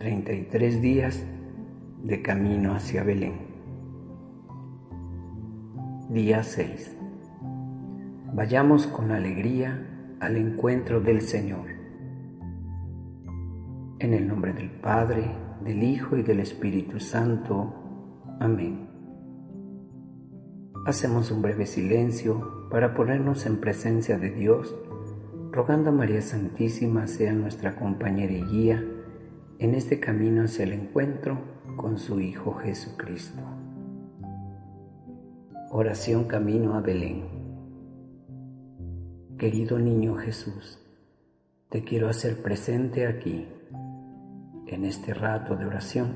33 días de camino hacia Belén. Día 6. Vayamos con alegría al encuentro del Señor. En el nombre del Padre, del Hijo y del Espíritu Santo. Amén. Hacemos un breve silencio para ponernos en presencia de Dios, rogando a María Santísima sea nuestra compañera y guía en este camino hacia el encuentro con su Hijo Jesucristo. Oración Camino a Belén. Querido niño Jesús, te quiero hacer presente aquí, en este rato de oración.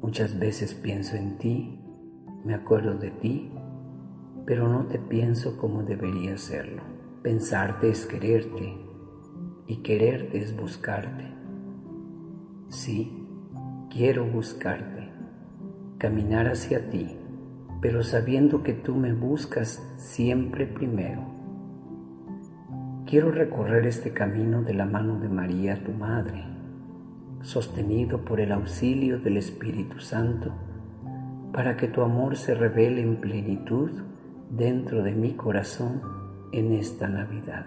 Muchas veces pienso en ti, me acuerdo de ti, pero no te pienso como debería serlo. Pensarte es quererte y quererte es buscarte. Sí, quiero buscarte, caminar hacia ti, pero sabiendo que tú me buscas siempre primero. Quiero recorrer este camino de la mano de María, tu Madre, sostenido por el auxilio del Espíritu Santo, para que tu amor se revele en plenitud dentro de mi corazón en esta Navidad.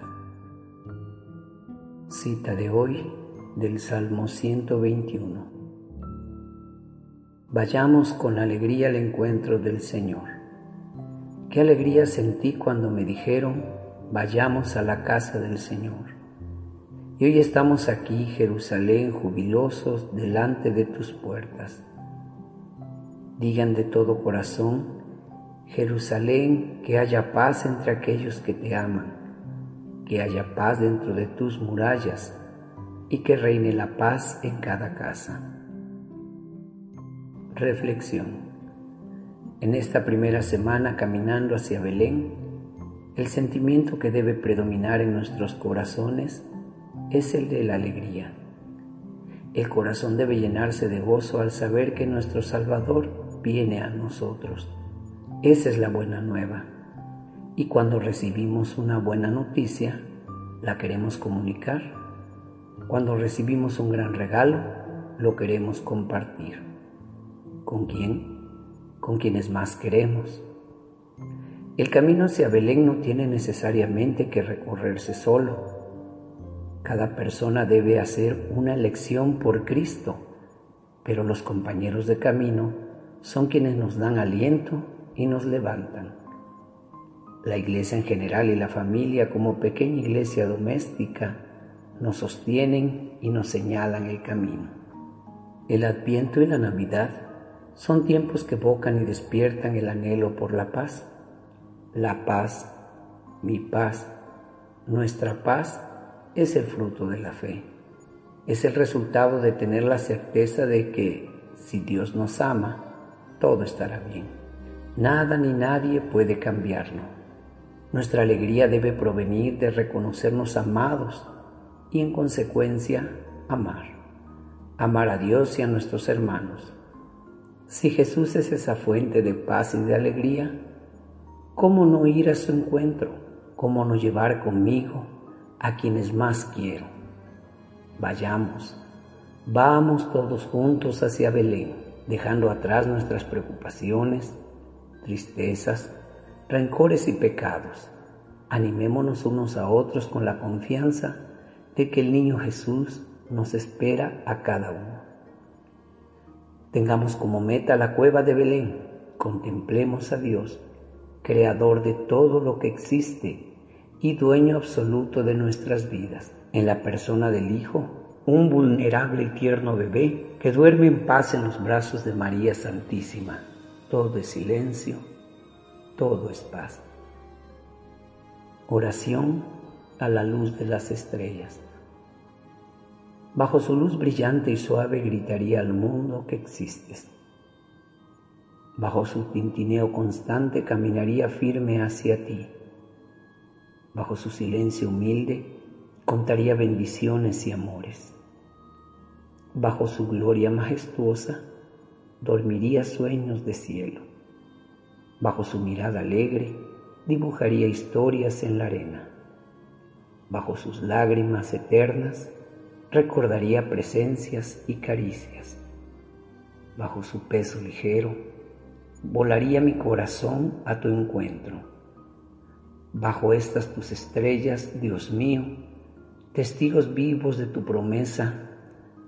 Cita de hoy del Salmo 121. Vayamos con alegría al encuentro del Señor. Qué alegría sentí cuando me dijeron, vayamos a la casa del Señor. Y hoy estamos aquí, Jerusalén, jubilosos delante de tus puertas. Digan de todo corazón, Jerusalén, que haya paz entre aquellos que te aman, que haya paz dentro de tus murallas y que reine la paz en cada casa. Reflexión. En esta primera semana caminando hacia Belén, el sentimiento que debe predominar en nuestros corazones es el de la alegría. El corazón debe llenarse de gozo al saber que nuestro Salvador viene a nosotros. Esa es la buena nueva. Y cuando recibimos una buena noticia, la queremos comunicar cuando recibimos un gran regalo, lo queremos compartir. ¿Con quién? Con quienes más queremos. El camino hacia Belén no tiene necesariamente que recorrerse solo. Cada persona debe hacer una elección por Cristo, pero los compañeros de camino son quienes nos dan aliento y nos levantan. La iglesia en general y la familia como pequeña iglesia doméstica nos sostienen y nos señalan el camino. El Adviento y la Navidad son tiempos que evocan y despiertan el anhelo por la paz. La paz, mi paz, nuestra paz es el fruto de la fe. Es el resultado de tener la certeza de que si Dios nos ama, todo estará bien. Nada ni nadie puede cambiarlo. Nuestra alegría debe provenir de reconocernos amados y en consecuencia amar. Amar a Dios y a nuestros hermanos. Si Jesús es esa fuente de paz y de alegría, ¿cómo no ir a su encuentro? ¿Cómo no llevar conmigo a quienes más quiero? Vayamos, vamos todos juntos hacia Belén, dejando atrás nuestras preocupaciones, tristezas, rencores y pecados. Animémonos unos a otros con la confianza de que el niño Jesús nos espera a cada uno. Tengamos como meta la cueva de Belén, contemplemos a Dios, creador de todo lo que existe y dueño absoluto de nuestras vidas, en la persona del Hijo, un vulnerable y tierno bebé que duerme en paz en los brazos de María Santísima. Todo es silencio, todo es paz. Oración a la luz de las estrellas. Bajo su luz brillante y suave gritaría al mundo que existes. Bajo su tintineo constante caminaría firme hacia ti. Bajo su silencio humilde contaría bendiciones y amores. Bajo su gloria majestuosa dormiría sueños de cielo. Bajo su mirada alegre dibujaría historias en la arena bajo sus lágrimas eternas, recordaría presencias y caricias. Bajo su peso ligero, volaría mi corazón a tu encuentro. Bajo estas tus estrellas, Dios mío, testigos vivos de tu promesa,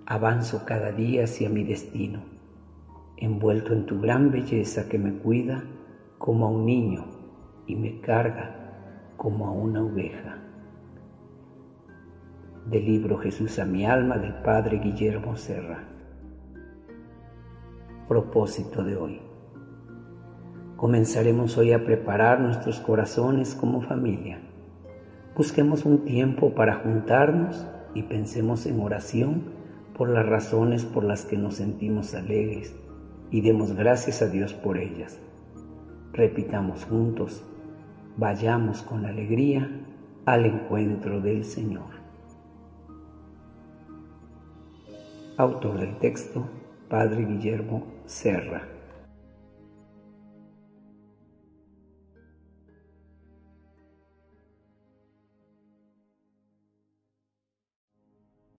avanzo cada día hacia mi destino, envuelto en tu gran belleza que me cuida como a un niño y me carga como a una oveja. Del libro Jesús a mi alma del Padre Guillermo Serra. Propósito de hoy. Comenzaremos hoy a preparar nuestros corazones como familia. Busquemos un tiempo para juntarnos y pensemos en oración por las razones por las que nos sentimos alegres y demos gracias a Dios por ellas. Repitamos juntos, vayamos con alegría al encuentro del Señor. Autor del texto, Padre Guillermo Serra.